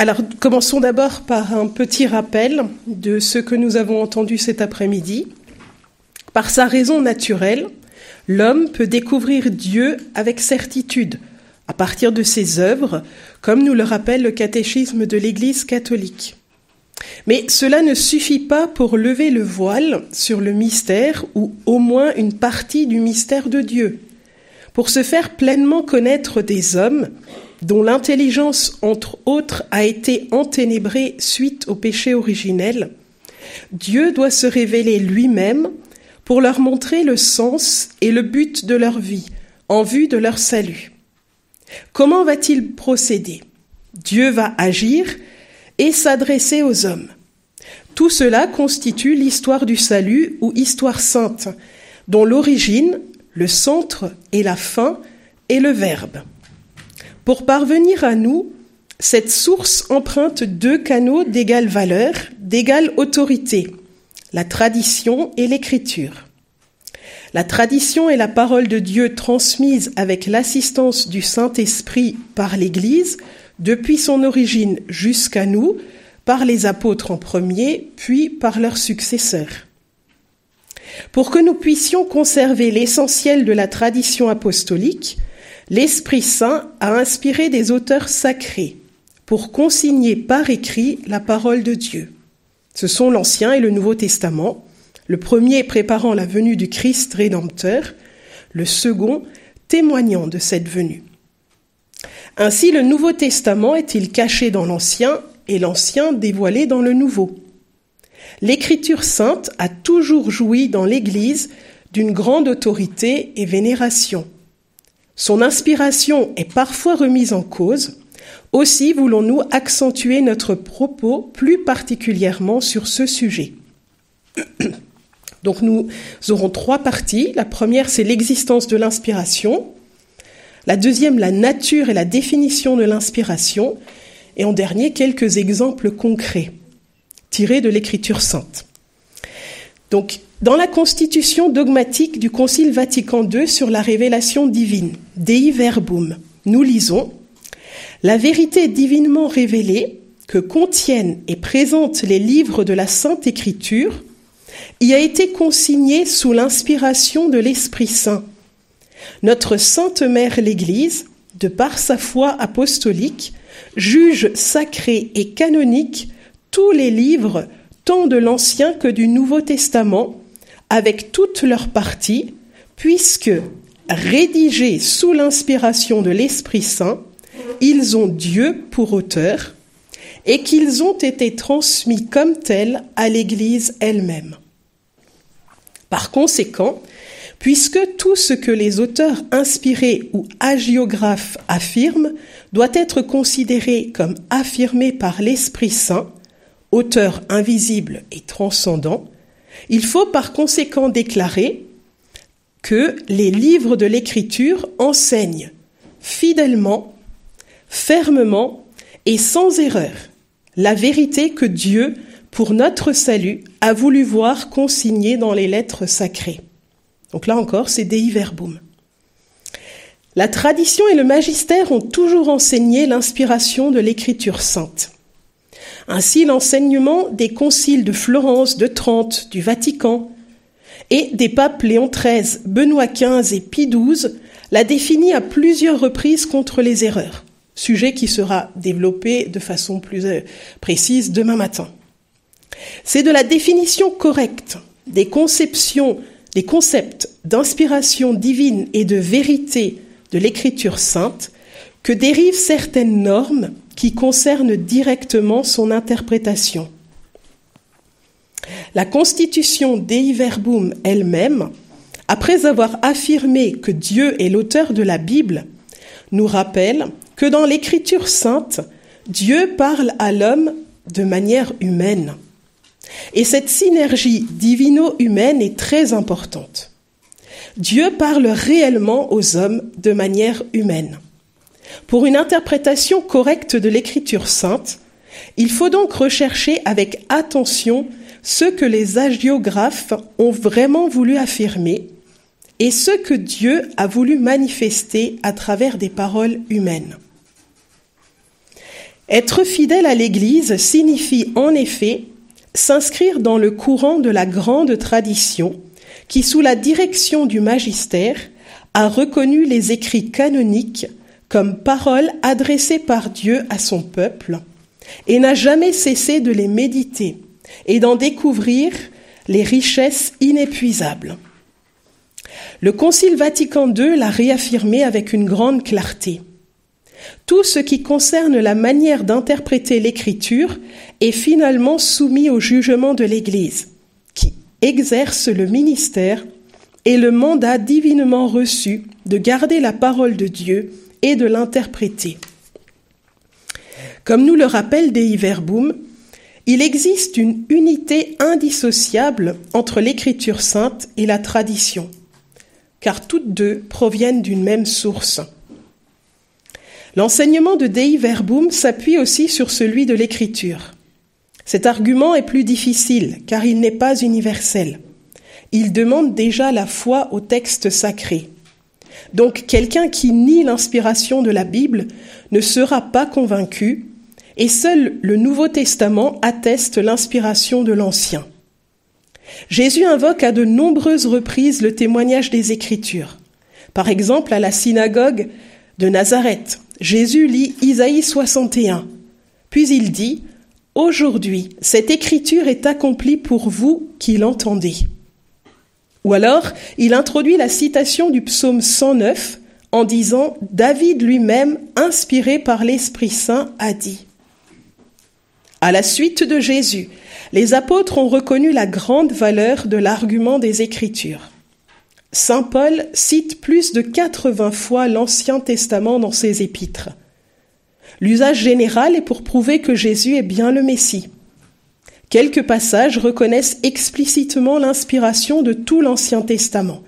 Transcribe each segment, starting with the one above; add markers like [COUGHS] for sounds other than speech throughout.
Alors, commençons d'abord par un petit rappel de ce que nous avons entendu cet après-midi. Par sa raison naturelle, l'homme peut découvrir Dieu avec certitude à partir de ses œuvres, comme nous le rappelle le catéchisme de l'Église catholique. Mais cela ne suffit pas pour lever le voile sur le mystère ou au moins une partie du mystère de Dieu. Pour se faire pleinement connaître des hommes, dont l'intelligence, entre autres, a été enténébrée suite au péché originel, Dieu doit se révéler lui-même pour leur montrer le sens et le but de leur vie en vue de leur salut. Comment va-t-il procéder? Dieu va agir et s'adresser aux hommes. Tout cela constitue l'histoire du salut ou histoire sainte, dont l'origine, le centre et la fin est le Verbe. Pour parvenir à nous, cette source emprunte deux canaux d'égale valeur, d'égale autorité, la tradition et l'écriture. La tradition est la parole de Dieu transmise avec l'assistance du Saint-Esprit par l'Église depuis son origine jusqu'à nous, par les apôtres en premier, puis par leurs successeurs. Pour que nous puissions conserver l'essentiel de la tradition apostolique, l'Esprit Saint a inspiré des auteurs sacrés pour consigner par écrit la parole de Dieu. Ce sont l'Ancien et le Nouveau Testament, le premier préparant la venue du Christ rédempteur, le second témoignant de cette venue. Ainsi le Nouveau Testament est-il caché dans l'Ancien et l'Ancien dévoilé dans le Nouveau. L'Écriture sainte a toujours joui dans l'Église d'une grande autorité et vénération. Son inspiration est parfois remise en cause. Aussi voulons-nous accentuer notre propos plus particulièrement sur ce sujet. [CLEARS THROAT] Donc nous aurons trois parties. La première, c'est l'existence de l'inspiration. La deuxième, la nature et la définition de l'inspiration. Et en dernier, quelques exemples concrets tirés de l'Écriture sainte. Donc, dans la constitution dogmatique du Concile Vatican II sur la révélation divine, Dei Verbum, nous lisons La vérité divinement révélée que contiennent et présentent les livres de la Sainte Écriture y a été consignée sous l'inspiration de l'Esprit Saint. Notre Sainte Mère l'Église, de par sa foi apostolique, juge sacré et canonique tous les livres, tant de l'Ancien que du Nouveau Testament, avec toutes leurs parties, puisque, rédigés sous l'inspiration de l'Esprit Saint, ils ont Dieu pour auteur et qu'ils ont été transmis comme tels à l'Église elle-même. Par conséquent, puisque tout ce que les auteurs inspirés ou agiographes affirment doit être considéré comme affirmé par l'Esprit Saint, auteur invisible et transcendant, il faut par conséquent déclarer que les livres de l'Écriture enseignent fidèlement, fermement et sans erreur la vérité que Dieu, pour notre salut, a voulu voir consignée dans les lettres sacrées. Donc là encore, c'est Dei Verbum. La tradition et le magistère ont toujours enseigné l'inspiration de l'Écriture sainte. Ainsi, l'enseignement des conciles de Florence, de Trente, du Vatican et des papes Léon XIII, Benoît XV et Pie XII l'a défini à plusieurs reprises contre les erreurs, sujet qui sera développé de façon plus euh, précise demain matin. C'est de la définition correcte des conceptions, des concepts d'inspiration divine et de vérité de l'écriture sainte que dérivent certaines normes qui concernent directement son interprétation. La constitution Dei Verbum elle-même, après avoir affirmé que Dieu est l'auteur de la Bible, nous rappelle que dans l'écriture sainte, Dieu parle à l'homme de manière humaine. Et cette synergie divino-humaine est très importante. Dieu parle réellement aux hommes de manière humaine. Pour une interprétation correcte de l'écriture sainte, il faut donc rechercher avec attention ce que les agiographes ont vraiment voulu affirmer et ce que Dieu a voulu manifester à travers des paroles humaines. Être fidèle à l'Église signifie en effet s'inscrire dans le courant de la grande tradition qui, sous la direction du magistère, a reconnu les écrits canoniques comme paroles adressées par Dieu à son peuple et n'a jamais cessé de les méditer et d'en découvrir les richesses inépuisables. Le Concile Vatican II l'a réaffirmé avec une grande clarté. Tout ce qui concerne la manière d'interpréter l'écriture est finalement soumis au jugement de l'Église, qui exerce le ministère et le mandat divinement reçu de garder la parole de Dieu et de l'interpréter. Comme nous le rappelle Dei Verbum, il existe une unité indissociable entre l'écriture sainte et la tradition, car toutes deux proviennent d'une même source. L'enseignement de Dei Verbum s'appuie aussi sur celui de l'écriture. Cet argument est plus difficile car il n'est pas universel. Il demande déjà la foi au texte sacré. Donc quelqu'un qui nie l'inspiration de la Bible ne sera pas convaincu et seul le Nouveau Testament atteste l'inspiration de l'Ancien. Jésus invoque à de nombreuses reprises le témoignage des Écritures. Par exemple, à la synagogue de Nazareth, Jésus lit Isaïe 61. Puis il dit, Aujourd'hui, cette écriture est accomplie pour vous qui l'entendez. Ou alors, il introduit la citation du psaume 109 en disant, David lui-même, inspiré par l'Esprit Saint, a dit. À la suite de Jésus, les apôtres ont reconnu la grande valeur de l'argument des Écritures. Saint Paul cite plus de 80 fois l'Ancien Testament dans ses épîtres. L'usage général est pour prouver que Jésus est bien le Messie. Quelques passages reconnaissent explicitement l'inspiration de tout l'Ancien Testament.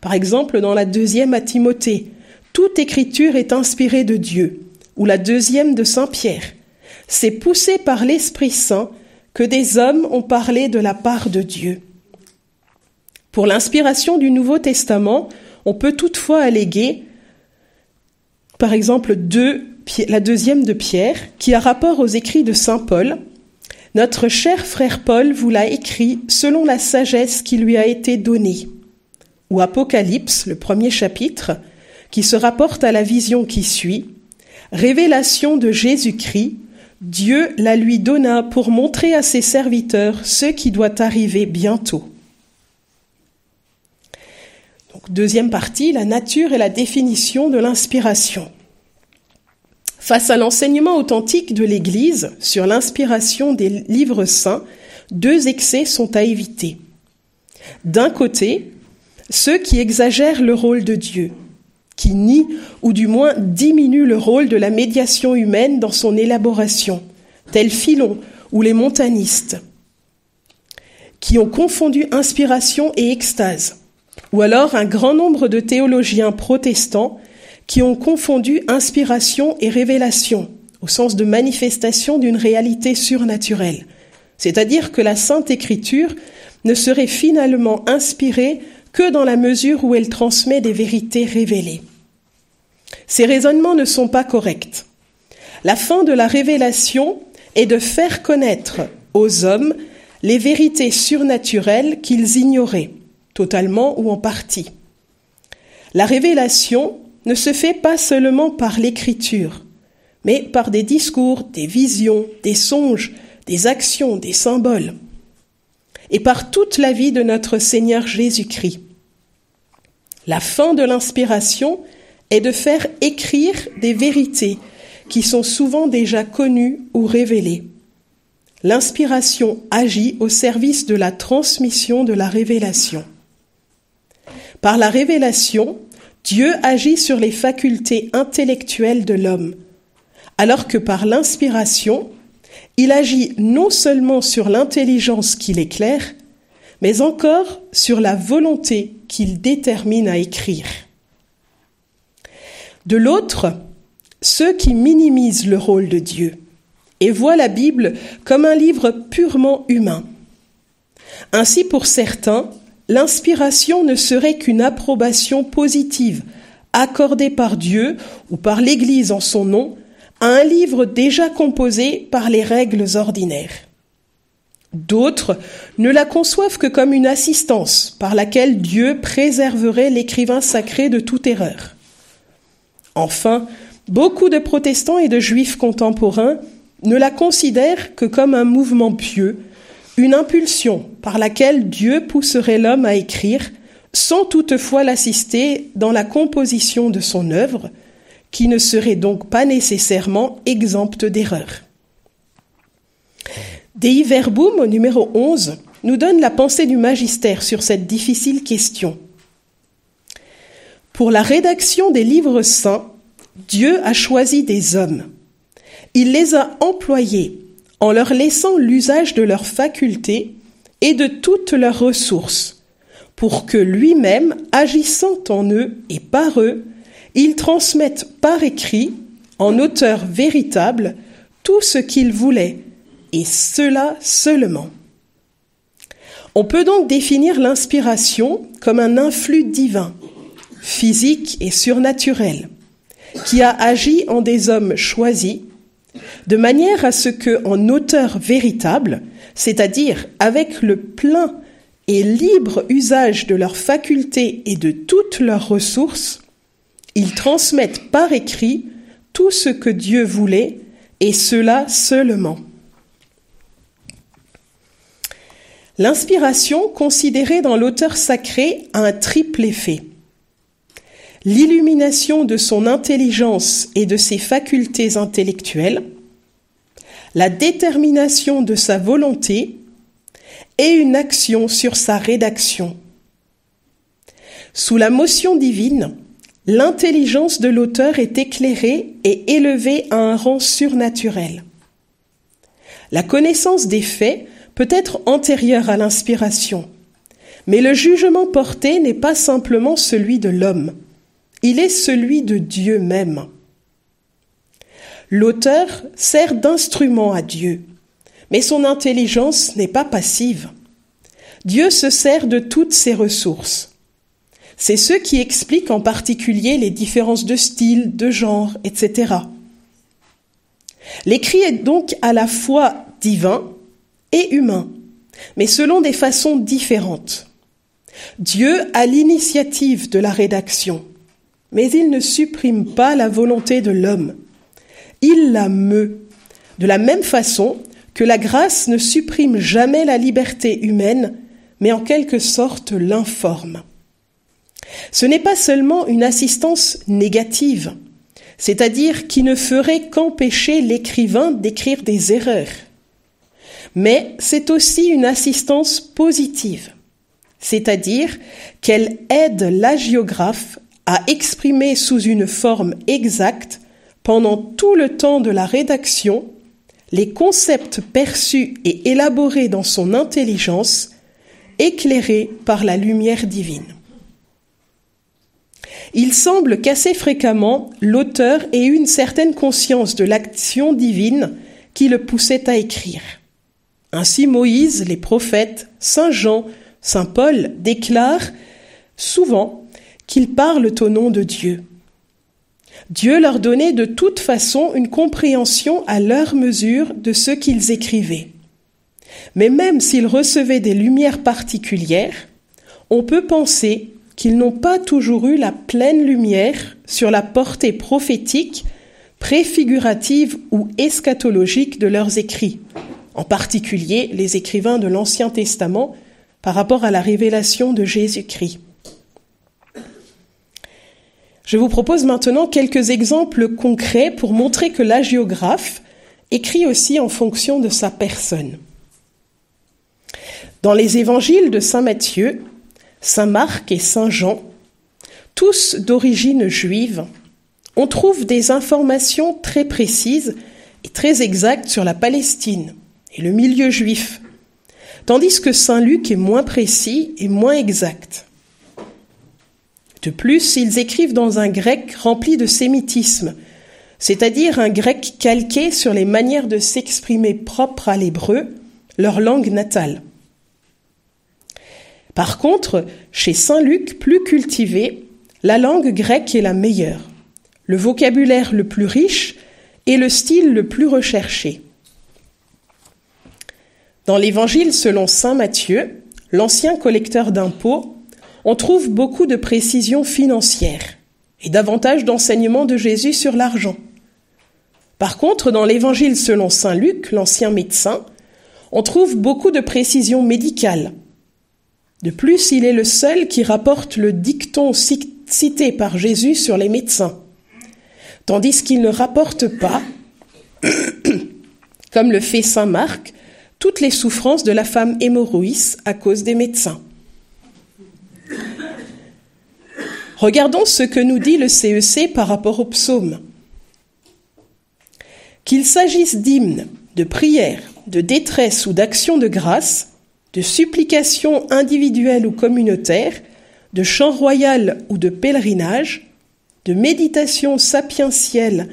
Par exemple, dans la deuxième à Timothée, toute écriture est inspirée de Dieu, ou la deuxième de Saint Pierre. C'est poussé par l'Esprit Saint que des hommes ont parlé de la part de Dieu. Pour l'inspiration du Nouveau Testament, on peut toutefois alléguer, par exemple, la deuxième de Pierre, qui a rapport aux écrits de Saint Paul. Notre cher frère Paul vous l'a écrit selon la sagesse qui lui a été donnée. Ou Apocalypse, le premier chapitre, qui se rapporte à la vision qui suit. Révélation de Jésus-Christ, Dieu la lui donna pour montrer à ses serviteurs ce qui doit arriver bientôt deuxième partie, la nature et la définition de l'inspiration. Face à l'enseignement authentique de l'Église sur l'inspiration des livres saints, deux excès sont à éviter. D'un côté, ceux qui exagèrent le rôle de Dieu, qui nient ou du moins diminuent le rôle de la médiation humaine dans son élaboration, tels Philon ou les montanistes, qui ont confondu inspiration et extase ou alors un grand nombre de théologiens protestants qui ont confondu inspiration et révélation, au sens de manifestation d'une réalité surnaturelle. C'est-à-dire que la Sainte Écriture ne serait finalement inspirée que dans la mesure où elle transmet des vérités révélées. Ces raisonnements ne sont pas corrects. La fin de la révélation est de faire connaître aux hommes les vérités surnaturelles qu'ils ignoraient totalement ou en partie. La révélation ne se fait pas seulement par l'écriture, mais par des discours, des visions, des songes, des actions, des symboles, et par toute la vie de notre Seigneur Jésus-Christ. La fin de l'inspiration est de faire écrire des vérités qui sont souvent déjà connues ou révélées. L'inspiration agit au service de la transmission de la révélation. Par la révélation, Dieu agit sur les facultés intellectuelles de l'homme, alors que par l'inspiration, il agit non seulement sur l'intelligence qu'il éclaire, mais encore sur la volonté qu'il détermine à écrire. De l'autre, ceux qui minimisent le rôle de Dieu et voient la Bible comme un livre purement humain. Ainsi, pour certains, l'inspiration ne serait qu'une approbation positive accordée par Dieu ou par l'Église en son nom à un livre déjà composé par les règles ordinaires. D'autres ne la conçoivent que comme une assistance par laquelle Dieu préserverait l'écrivain sacré de toute erreur. Enfin, beaucoup de protestants et de juifs contemporains ne la considèrent que comme un mouvement pieux, une impulsion par laquelle Dieu pousserait l'homme à écrire, sans toutefois l'assister dans la composition de son œuvre, qui ne serait donc pas nécessairement exempte d'erreur. Dei Verbum, au numéro 11, nous donne la pensée du magistère sur cette difficile question. Pour la rédaction des livres saints, Dieu a choisi des hommes. Il les a employés en leur laissant l'usage de leurs facultés et de toutes leurs ressources, pour que lui-même, agissant en eux et par eux, il transmette par écrit, en auteur véritable, tout ce qu'il voulait, et cela seulement. On peut donc définir l'inspiration comme un influx divin, physique et surnaturel, qui a agi en des hommes choisis, de manière à ce que, en auteur véritable, c'est-à-dire avec le plein et libre usage de leurs facultés et de toutes leurs ressources, ils transmettent par écrit tout ce que Dieu voulait, et cela seulement. L'inspiration, considérée dans l'auteur sacré, a un triple effet l'illumination de son intelligence et de ses facultés intellectuelles, la détermination de sa volonté et une action sur sa rédaction. Sous la motion divine, l'intelligence de l'auteur est éclairée et élevée à un rang surnaturel. La connaissance des faits peut être antérieure à l'inspiration, mais le jugement porté n'est pas simplement celui de l'homme, il est celui de Dieu même. L'auteur sert d'instrument à Dieu, mais son intelligence n'est pas passive. Dieu se sert de toutes ses ressources. C'est ce qui explique en particulier les différences de style, de genre, etc. L'écrit est donc à la fois divin et humain, mais selon des façons différentes. Dieu a l'initiative de la rédaction mais il ne supprime pas la volonté de l'homme. Il la meut, de la même façon que la grâce ne supprime jamais la liberté humaine, mais en quelque sorte l'informe. Ce n'est pas seulement une assistance négative, c'est-à-dire qui ne ferait qu'empêcher l'écrivain d'écrire des erreurs, mais c'est aussi une assistance positive, c'est-à-dire qu'elle aide l'agiographe à exprimer sous une forme exacte, pendant tout le temps de la rédaction, les concepts perçus et élaborés dans son intelligence, éclairés par la lumière divine. Il semble qu'assez fréquemment l'auteur ait une certaine conscience de l'action divine qui le poussait à écrire. Ainsi Moïse, les prophètes, Saint Jean, Saint Paul déclarent souvent qu'ils parlent au nom de Dieu. Dieu leur donnait de toute façon une compréhension à leur mesure de ce qu'ils écrivaient. Mais même s'ils recevaient des lumières particulières, on peut penser qu'ils n'ont pas toujours eu la pleine lumière sur la portée prophétique, préfigurative ou eschatologique de leurs écrits, en particulier les écrivains de l'Ancien Testament par rapport à la révélation de Jésus-Christ. Je vous propose maintenant quelques exemples concrets pour montrer que l'agiographe écrit aussi en fonction de sa personne. Dans les évangiles de Saint Matthieu, Saint Marc et Saint Jean, tous d'origine juive, on trouve des informations très précises et très exactes sur la Palestine et le milieu juif, tandis que Saint Luc est moins précis et moins exact. De plus, ils écrivent dans un grec rempli de sémitisme, c'est-à-dire un grec calqué sur les manières de s'exprimer propres à l'hébreu, leur langue natale. Par contre, chez Saint Luc, plus cultivé, la langue grecque est la meilleure, le vocabulaire le plus riche est le style le plus recherché. Dans l'Évangile selon Saint Matthieu, l'ancien collecteur d'impôts, on trouve beaucoup de précisions financières et davantage d'enseignements de Jésus sur l'argent. Par contre, dans l'Évangile selon Saint Luc, l'ancien médecin, on trouve beaucoup de précisions médicales. De plus, il est le seul qui rapporte le dicton cité par Jésus sur les médecins, tandis qu'il ne rapporte pas, [COUGHS] comme le fait Saint Marc, toutes les souffrances de la femme hémorroïs à cause des médecins. Regardons ce que nous dit le CEC e par rapport au psaume. Qu'il s'agisse d'hymnes, de prières, de détresse ou d'actions de grâce, de supplications individuelles ou communautaires, de chants royal ou de pèlerinage, de méditation sapientielle,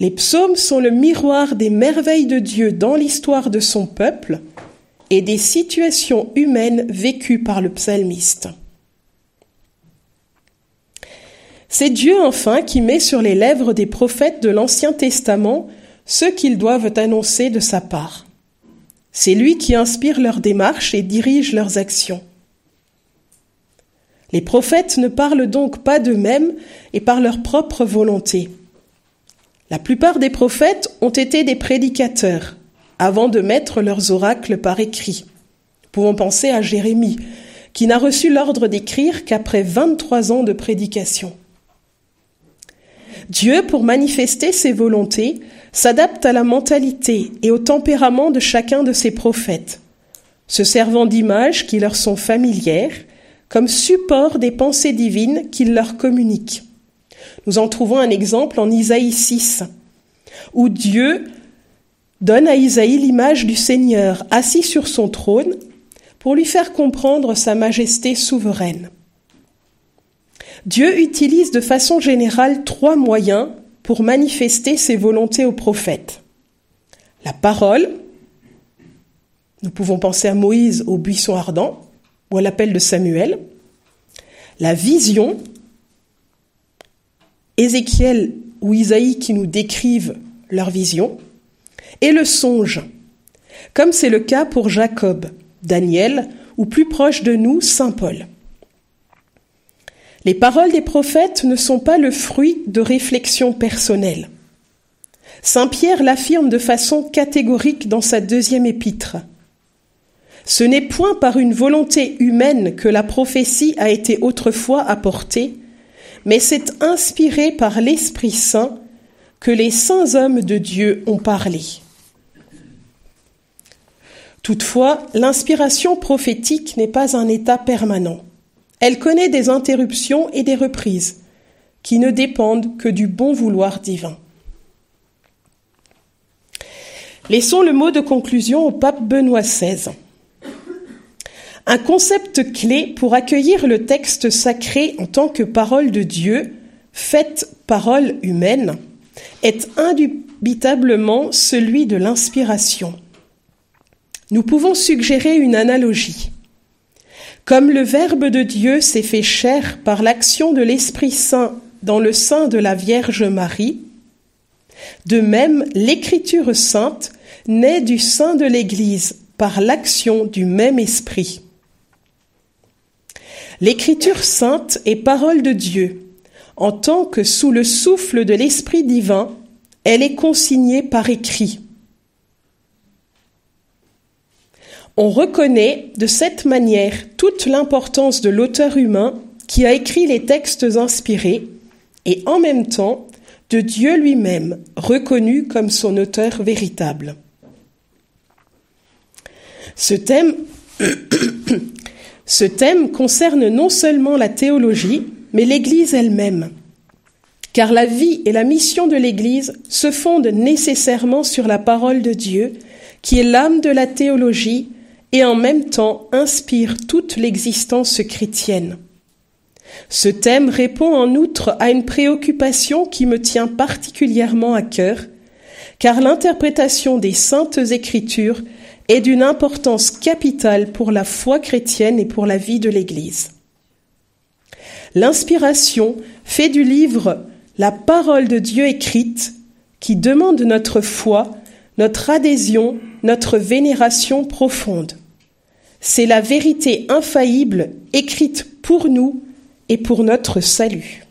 les psaumes sont le miroir des merveilles de Dieu dans l'histoire de son peuple et des situations humaines vécues par le psalmiste. C'est Dieu enfin qui met sur les lèvres des prophètes de l'Ancien Testament ce qu'ils doivent annoncer de sa part. C'est lui qui inspire leurs démarches et dirige leurs actions. Les prophètes ne parlent donc pas d'eux-mêmes et par leur propre volonté. La plupart des prophètes ont été des prédicateurs avant de mettre leurs oracles par écrit. pouvons penser à Jérémie, qui n'a reçu l'ordre d'écrire qu'après 23 ans de prédication. Dieu, pour manifester ses volontés, s'adapte à la mentalité et au tempérament de chacun de ses prophètes, se servant d'images qui leur sont familières, comme support des pensées divines qu'il leur communique. Nous en trouvons un exemple en Isaïe 6, où Dieu donne à Isaïe l'image du Seigneur assis sur son trône pour lui faire comprendre sa majesté souveraine. Dieu utilise de façon générale trois moyens pour manifester ses volontés aux prophètes. La parole, nous pouvons penser à Moïse au buisson ardent ou à l'appel de Samuel. La vision, Ézéchiel ou Isaïe qui nous décrivent leur vision. Et le songe, comme c'est le cas pour Jacob, Daniel ou plus proche de nous, Saint Paul. Les paroles des prophètes ne sont pas le fruit de réflexions personnelles. Saint Pierre l'affirme de façon catégorique dans sa deuxième épître. Ce n'est point par une volonté humaine que la prophétie a été autrefois apportée, mais c'est inspiré par l'Esprit Saint que les saints hommes de Dieu ont parlé. Toutefois, l'inspiration prophétique n'est pas un état permanent. Elle connaît des interruptions et des reprises qui ne dépendent que du bon vouloir divin. Laissons le mot de conclusion au pape Benoît XVI. Un concept clé pour accueillir le texte sacré en tant que parole de Dieu, faite parole humaine, est indubitablement celui de l'inspiration. Nous pouvons suggérer une analogie. Comme le Verbe de Dieu s'est fait chair par l'action de l'Esprit Saint dans le sein de la Vierge Marie, de même l'Écriture sainte naît du sein de l'Église par l'action du même Esprit. L'Écriture sainte est parole de Dieu, en tant que sous le souffle de l'Esprit divin, elle est consignée par écrit. On reconnaît de cette manière toute l'importance de l'auteur humain qui a écrit les textes inspirés et en même temps de Dieu lui-même, reconnu comme son auteur véritable. Ce thème, [COUGHS] ce thème concerne non seulement la théologie, mais l'Église elle-même. Car la vie et la mission de l'Église se fondent nécessairement sur la parole de Dieu, qui est l'âme de la théologie et en même temps inspire toute l'existence chrétienne. Ce thème répond en outre à une préoccupation qui me tient particulièrement à cœur, car l'interprétation des saintes écritures est d'une importance capitale pour la foi chrétienne et pour la vie de l'Église. L'inspiration fait du livre la parole de Dieu écrite qui demande notre foi, notre adhésion, notre vénération profonde. C'est la vérité infaillible écrite pour nous et pour notre salut.